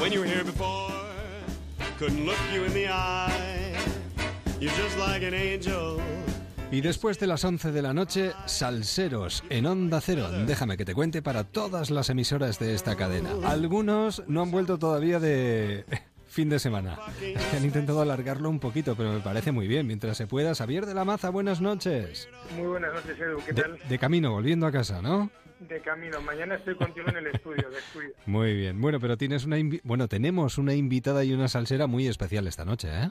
when you were here before. Couldn't look you in the eye. You're just like an angel. Y después de las 11 de la noche, Salseros en Onda Cero. Déjame que te cuente para todas las emisoras de esta cadena. Algunos no han vuelto todavía de fin de semana. Han intentado alargarlo un poquito, pero me parece muy bien. Mientras se pueda, Xavier de la Maza, buenas noches. Muy buenas noches, Edu. ¿Qué De, tal? de camino, volviendo a casa, ¿no? De camino. Mañana estoy contigo en el estudio, descuida. Muy bien. Bueno, pero tienes una invi- bueno, tenemos una invitada y una salsera muy especial esta noche, ¿eh?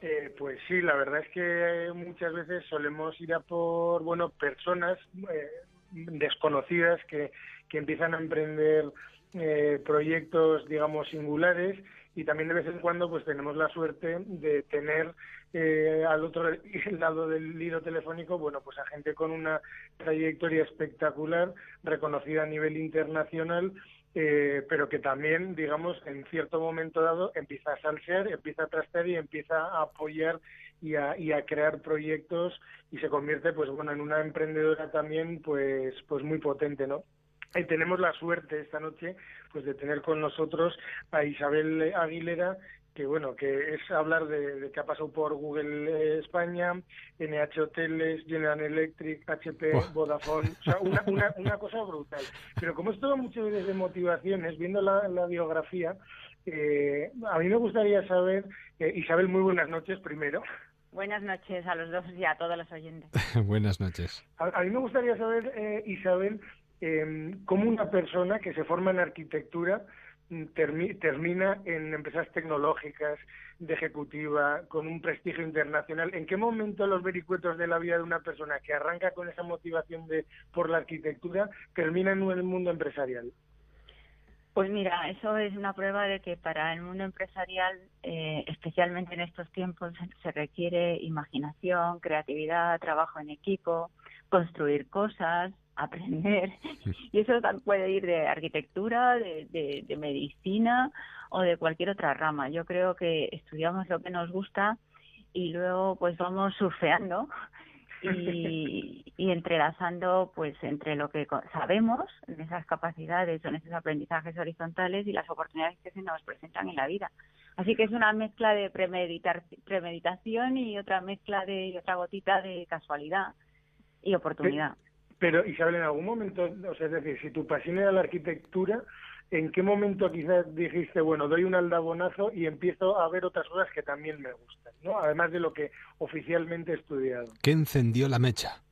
Eh, pues sí, la verdad es que muchas veces solemos ir a por, bueno, personas eh, desconocidas que, que empiezan a emprender eh, proyectos, digamos, singulares y también de vez en cuando pues tenemos la suerte de tener eh, al otro lado del hilo telefónico, bueno, pues a gente con una trayectoria espectacular, reconocida a nivel internacional, eh, pero que también, digamos, en cierto momento dado empieza a salsear, empieza a trastear y empieza a apoyar y a, y a crear proyectos y se convierte, pues bueno, en una emprendedora también, pues, pues muy potente, ¿no? Y tenemos la suerte esta noche, pues de tener con nosotros a Isabel Aguilera, que bueno, que es hablar de, de que ha pasado por Google eh, España, NH Hoteles, General Electric, HP. Vodafone, o sea, una, una, una cosa brutal. Pero como es todo muchas veces de motivaciones, viendo la, la biografía, eh, a mí me gustaría saber, eh, Isabel, muy buenas noches primero. Buenas noches a los dos y a todos los oyentes. Buenas noches. A, a mí me gustaría saber, eh, Isabel, eh, cómo una persona que se forma en arquitectura mm, termi- termina en empresas tecnológicas, de ejecutiva, con un prestigio internacional. ¿En qué momento los vericuetos de la vida de una persona que arranca con esa motivación de por la arquitectura termina en el mundo empresarial? Pues mira, eso es una prueba de que para el mundo empresarial, eh, especialmente en estos tiempos, se requiere imaginación, creatividad, trabajo en equipo, construir cosas, aprender. Y eso puede ir de arquitectura, de, de- de medicina o de cualquier otra rama. Yo creo que estudiamos lo que nos gusta y luego pues vamos surfeando y, y entrelazando pues entre lo que sabemos en esas capacidades o en esos aprendizajes horizontales y las oportunidades que se nos presentan en la vida. Así que es una mezcla de premeditar, premeditación y otra mezcla de y otra gotita de casualidad y oportunidad. Pero, Isabel, en algún momento, o sea, es decir, si tu pasión era la arquitectura, ¿en qué momento quizás dijiste, bueno, doy un aldabonazo y empiezo a ver otras cosas que también me gustan, ¿no? Además de lo que oficialmente he estudiado. ¿Qué encendió la mecha?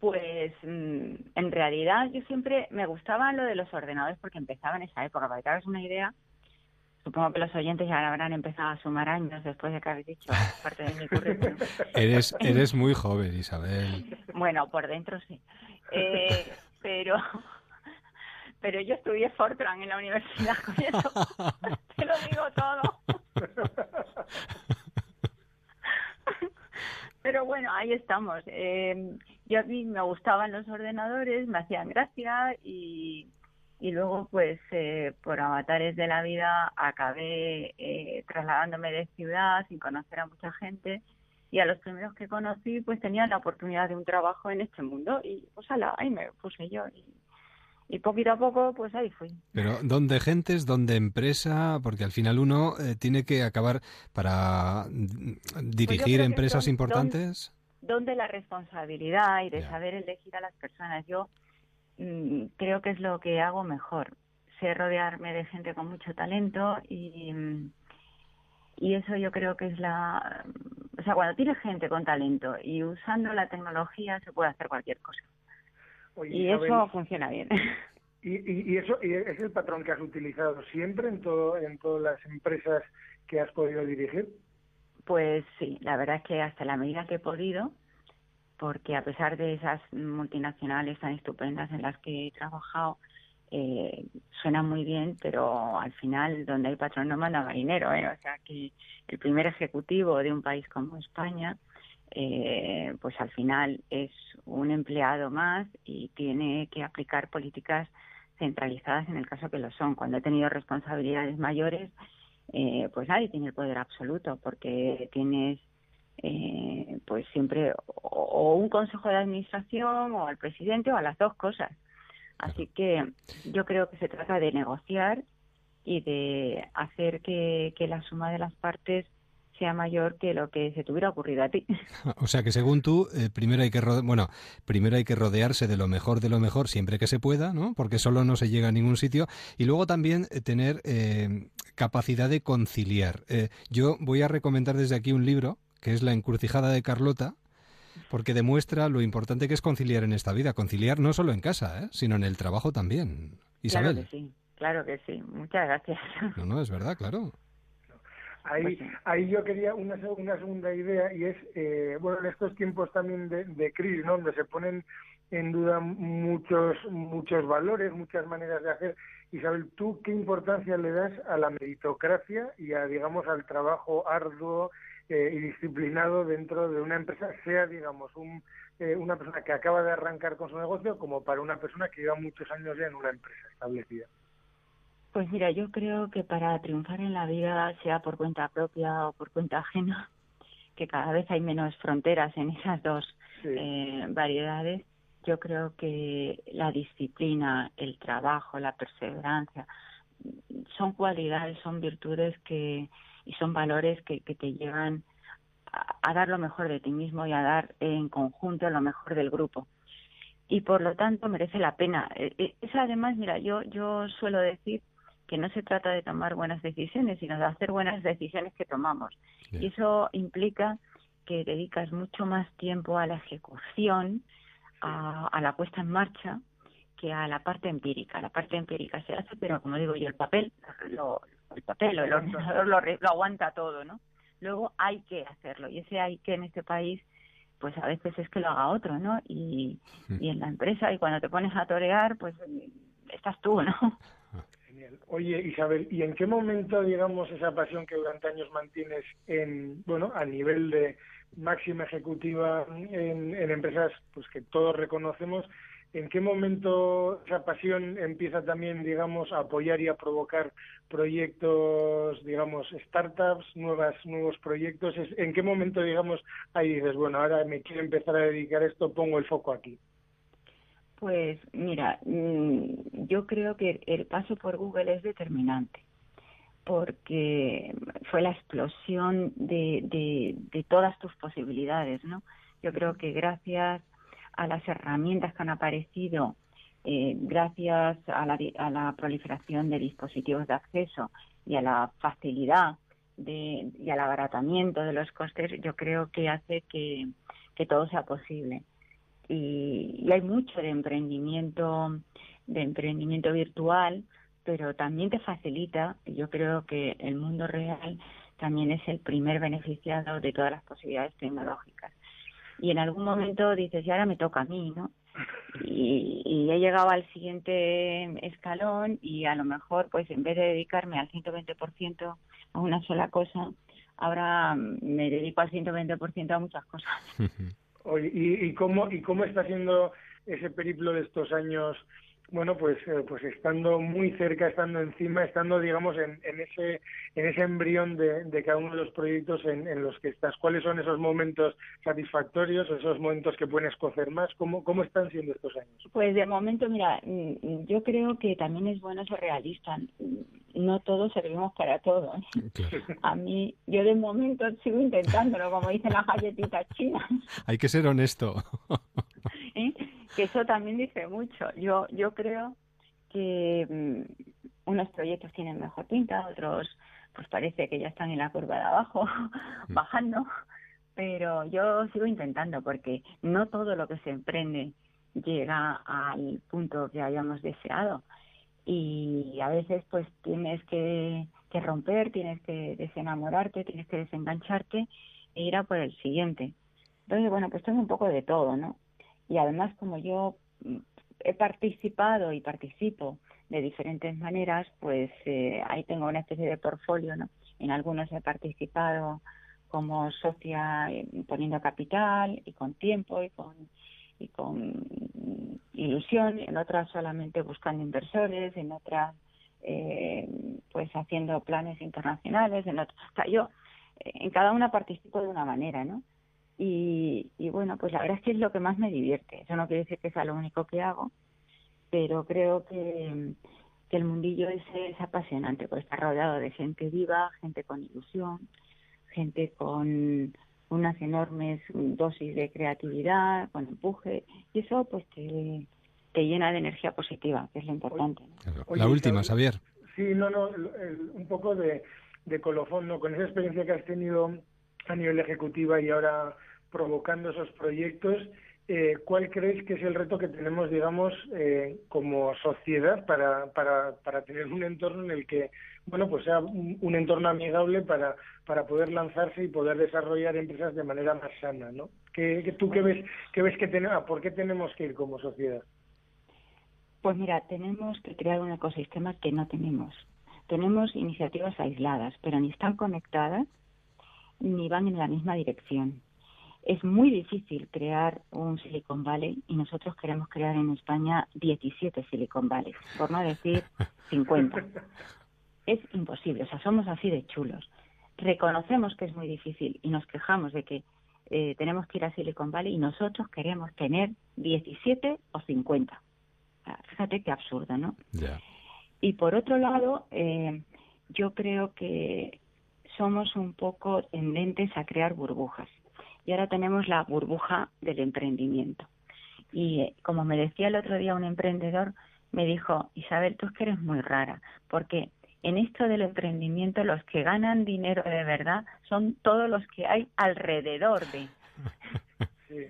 Pues mm, en realidad yo siempre me gustaba lo de los ordenadores porque empezaba en esa época. Para que te hagas una idea, supongo que los oyentes ya habrán empezado a sumar años después de que habéis dicho parte de mi currículum. Eres, eres muy joven, Isabel. Bueno, por dentro sí. Eh, pero pero yo estudié Fortran en la universidad con eso. Te lo digo todo. Pero bueno, ahí estamos. Eh, yo a mí me gustaban los ordenadores, me hacían gracia y, y luego pues eh, por avatares de la vida acabé eh, trasladándome de ciudad sin conocer a mucha gente y a los primeros que conocí pues tenían la oportunidad de un trabajo en este mundo y pues ala, ahí me puse yo y, y poquito a poco pues ahí fui. Pero ¿dónde gentes, dónde empresa? Porque al final uno eh, tiene que acabar para mm, dirigir creo que empresas son- importantes. donde la responsabilidad y de saber elegir a las personas. Yo mm, creo que es lo que hago mejor. Sé rodearme de gente con mucho talento y, mm, y eso yo creo que es la... O sea, cuando tienes gente con talento y usando la tecnología se puede hacer cualquier cosa. Oye, Y Isabel, eso funciona bien. Y, y- y eso y es el patrón que has utilizado siempre en todo en todas las empresas que has podido dirigir. Pues sí, la verdad es que hasta la medida que he podido, porque a pesar de esas multinacionales tan estupendas en las que he trabajado, eh, suena muy bien, pero al final donde hay patrón no manda marinero, ¿eh? O sea que el primer ejecutivo de un país como España, eh, pues al final es un empleado más y tiene que aplicar políticas centralizadas en el caso que lo son. Cuando he tenido responsabilidades mayores, eh, pues nadie tiene el poder absoluto porque tienes eh, pues siempre o un consejo de administración o al presidente o a las dos cosas. Así que yo creo que se trata de negociar y de hacer que, que la suma de las partes sea mayor que lo que se te hubiera ocurrido a ti. O sea que según tú, eh, primero hay que bueno, primero hay que rodearse de lo mejor de lo mejor siempre que se pueda, ¿no? Porque solo no se llega a ningún sitio y luego también eh, tener eh, capacidad de conciliar. yo voy a recomendar desde aquí un libro que es La encrucijada de Carlota, porque demuestra lo importante que es conciliar en esta vida, conciliar no solo en casa, sino en el trabajo también. Isabel. Claro que sí, claro que sí. Muchas gracias. No, no, es verdad, claro. Ahí, pues ahí yo quería una, una segunda idea y es, eh, bueno, en estos tiempos también de, de crisis, ¿no? donde se ponen en duda muchos muchos valores, muchas maneras de hacer. Isabel, ¿tú qué importancia le das a la meritocracia y a, digamos, al trabajo arduo eh, y disciplinado dentro de una empresa, sea, digamos, un, eh, una persona que acaba de arrancar con su negocio como para una persona que lleva muchos años ya en una empresa establecida? Pues mira, yo creo que para triunfar en la vida, sea por cuenta propia o por cuenta ajena, que cada vez hay menos fronteras en esas dos eh, variedades, yo creo que la disciplina, el trabajo, la perseverancia, son cualidades, son virtudes que y son valores que, que te llevan a, a, dar lo mejor de ti mismo y a dar en conjunto lo mejor del grupo. Y por lo tanto merece la pena. E, e, es además, mira, yo yo suelo decir que no se trata de tomar buenas decisiones, sino de hacer buenas decisiones que tomamos. Y eso implica que dedicas mucho más tiempo a la ejecución, a, la puesta en marcha, que a la parte empírica. La parte empírica se hace, pero como digo yo, el papel, lo, el papel o el ordenador lo, lo aguanta todo, ¿no? Luego hay que hacerlo y ese hay que en este país pues a veces es que lo haga otro, ¿no? Y, y en la empresa y cuando te pones a torear, pues estás tú, ¿no? Oye, Isabel, ¿y en qué momento, digamos, esa pasión que durante años mantienes en, bueno, a nivel de máxima ejecutiva en, empresas, pues que todos reconocemos, ¿en qué momento esa pasión empieza también, digamos, a apoyar y a provocar proyectos, digamos, startups, nuevas, nuevos proyectos? ¿En qué momento, digamos, ahí dices, bueno, ahora me quiero empezar a dedicar a esto, pongo el foco aquí? Pues mira, mm, yo creo que el paso por Google es determinante porque fue la explosión de, de, todas tus posibilidades, ¿no? Yo creo que gracias a las herramientas que han aparecido, eh, gracias a la, a la proliferación de dispositivos de acceso y a la facilidad de, y al abaratamiento de los costes, yo creo que hace que, que todo sea posible. Y, hay mucho de emprendimiento de emprendimiento virtual pero también te facilita yo creo que el mundo real también es el primer beneficiado de todas las posibilidades tecnológicas y en algún momento dices y ahora me toca a mí no y, y, he llegado al siguiente escalón y a lo mejor pues en vez de dedicarme al 120% a una sola cosa ahora me dedico al 120% a muchas cosas ¿Y, y, cómo, ¿Y cómo está siendo ese periplo de estos años? Bueno, pues, eh, pues estando muy cerca, estando encima, estando, digamos, en, en ese en ese embrión de, de cada uno de los proyectos en, en, los que estás. ¿Cuáles son esos momentos satisfactorios, esos momentos que pueden escocer más? ¿Cómo, ¿Cómo están siendo estos años? Pues de momento, mira, mm, yo creo que también es bueno ser realista no todos servimos para todo. A mí, yo de momento sigo intentándolo, como dicen las galletitas chinas. Hay que ser honesto. ¿Eh? Que eso también dice mucho. Yo, yo creo que mm, unos proyectos tienen mejor pinta, otros pues parece que ya están en la curva de abajo, mm. bajando, pero yo sigo intentando porque no todo lo que se emprende llega al punto que hayamos deseado y a veces pues tienes que, que romper, tienes que desenamorarte, tienes que desengancharte e ir a por el siguiente. Entonces, bueno, pues tengo un poco de todo, ¿no? Y además, como yo mm, he participado y participo de diferentes maneras, pues eh, ahí tengo una especie de portfolio, ¿no? En algunos he participado como socia eh, poniendo capital y con tiempo y con y con ilusión, en otras solamente buscando inversores, en otras eh, pues haciendo planes internacionales, en otras, o sea, yo en cada una participo de una manera, ¿no? Y, y bueno, pues la verdad es que es lo que más me divierte. Eso no quiere decir que sea lo único que hago, pero creo que, que el mundillo ese es apasionante, porque está rodeado de gente viva, gente con ilusión, gente con unas enormes dosis de creatividad, con empuje, y eso pues te, te llena de energía positiva, que es lo importante. la última, Xavier. Sí, no, no, un poco de, de colofón, ¿no? Con esa experiencia que has tenido a nivel ejecutiva y ahora provocando esos proyectos, eh, ¿cuál crees que es el reto que tenemos, digamos, eh, como sociedad para, para, para tener un entorno en el que, bueno, pues sea un, entorno amigable para, para poder lanzarse y poder desarrollar empresas de manera más sana, ¿no? ¿Qué, tú qué ves, qué ves que tenemos, por qué tenemos que ir como sociedad? Pues mira, tenemos que crear un ecosistema que no tenemos. Tenemos iniciativas aisladas, pero ni están conectadas ni van en la misma dirección. Es muy difícil crear un Silicon Valley y nosotros queremos crear en España 17 Silicon Valley, por no decir 50. Es imposible, o sea, somos así de chulos. Reconocemos que es muy difícil y nos quejamos de que eh, tenemos que ir a Silicon Valley y nosotros queremos tener 17 o 50 fíjate qué absurdo, ¿no? Y por otro lado, eh, yo creo que somos un poco tendentes a crear burbujas. Y ahora tenemos la burbuja del emprendimiento. Y eh, como me decía el otro día un emprendedor, me dijo, Isabel, tú es que eres muy rara, porque en esto del emprendimiento los que ganan dinero de verdad son todos los que hay alrededor de. Sí.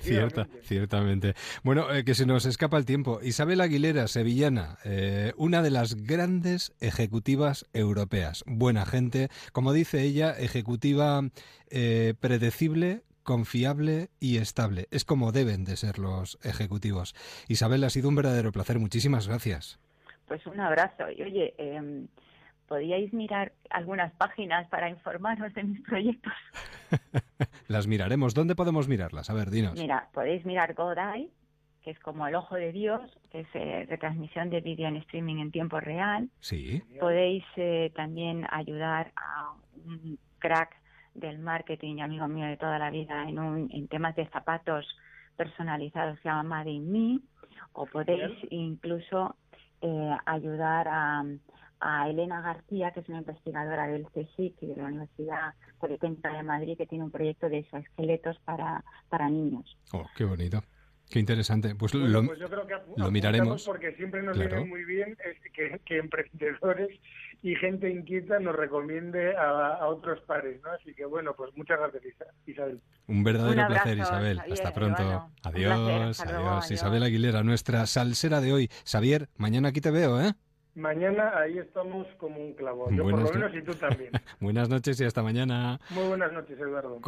Cierta, ciertamente. Bueno, eh, que se nos escapa el tiempo. Isabel Aguilera, sevillana, eh, una de las grandes ejecutivas europeas. Buena gente, como dice ella, ejecutiva eh, predecible, confiable y estable. Es como deben de ser los ejecutivos. Isabel, ha sido un verdadero placer. Muchísimas gracias. Pues un abrazo. Y oye, em, podíais mirar algunas páginas para informaros de mis proyectos. Las miraremos. ¿Dónde podemos mirarlas? A ver, dinos. Mira, podéis mirar GodEye, que es como el ojo de Dios, que es eh, retransmisión de vídeo en streaming en tiempo real. Sí. Podéis eh, también ayudar a un crack del marketing, amigo mío de toda la vida, en, un, en temas de zapatos personalizados, se llama Made in Me. O podéis incluso eh, ayudar a a Elena García, que es una investigadora del CSIC y de la Universidad Politécnica de Madrid, que tiene un proyecto de exoesqueletos para, para niños. Oh, qué bonito. Qué interesante. Pues, lo, pues yo creo que lo miraremos. Porque siempre nos viene muy bien que, que, emprendedores y gente inquieta nos recomiende a, otros pares, ¿no? Así que bueno, pues muchas gracias, Isabel. Un verdadero placer, Isabel. Hasta pronto. adiós, adiós. Isabel Aguilera, nuestra salsera de hoy. Xavier, mañana aquí te veo, ¿eh? Mañana ahí estamos como un clavo. Yo por lo menos y tú también. buenas noches y hasta mañana. Muy buenas noches, Eduardo.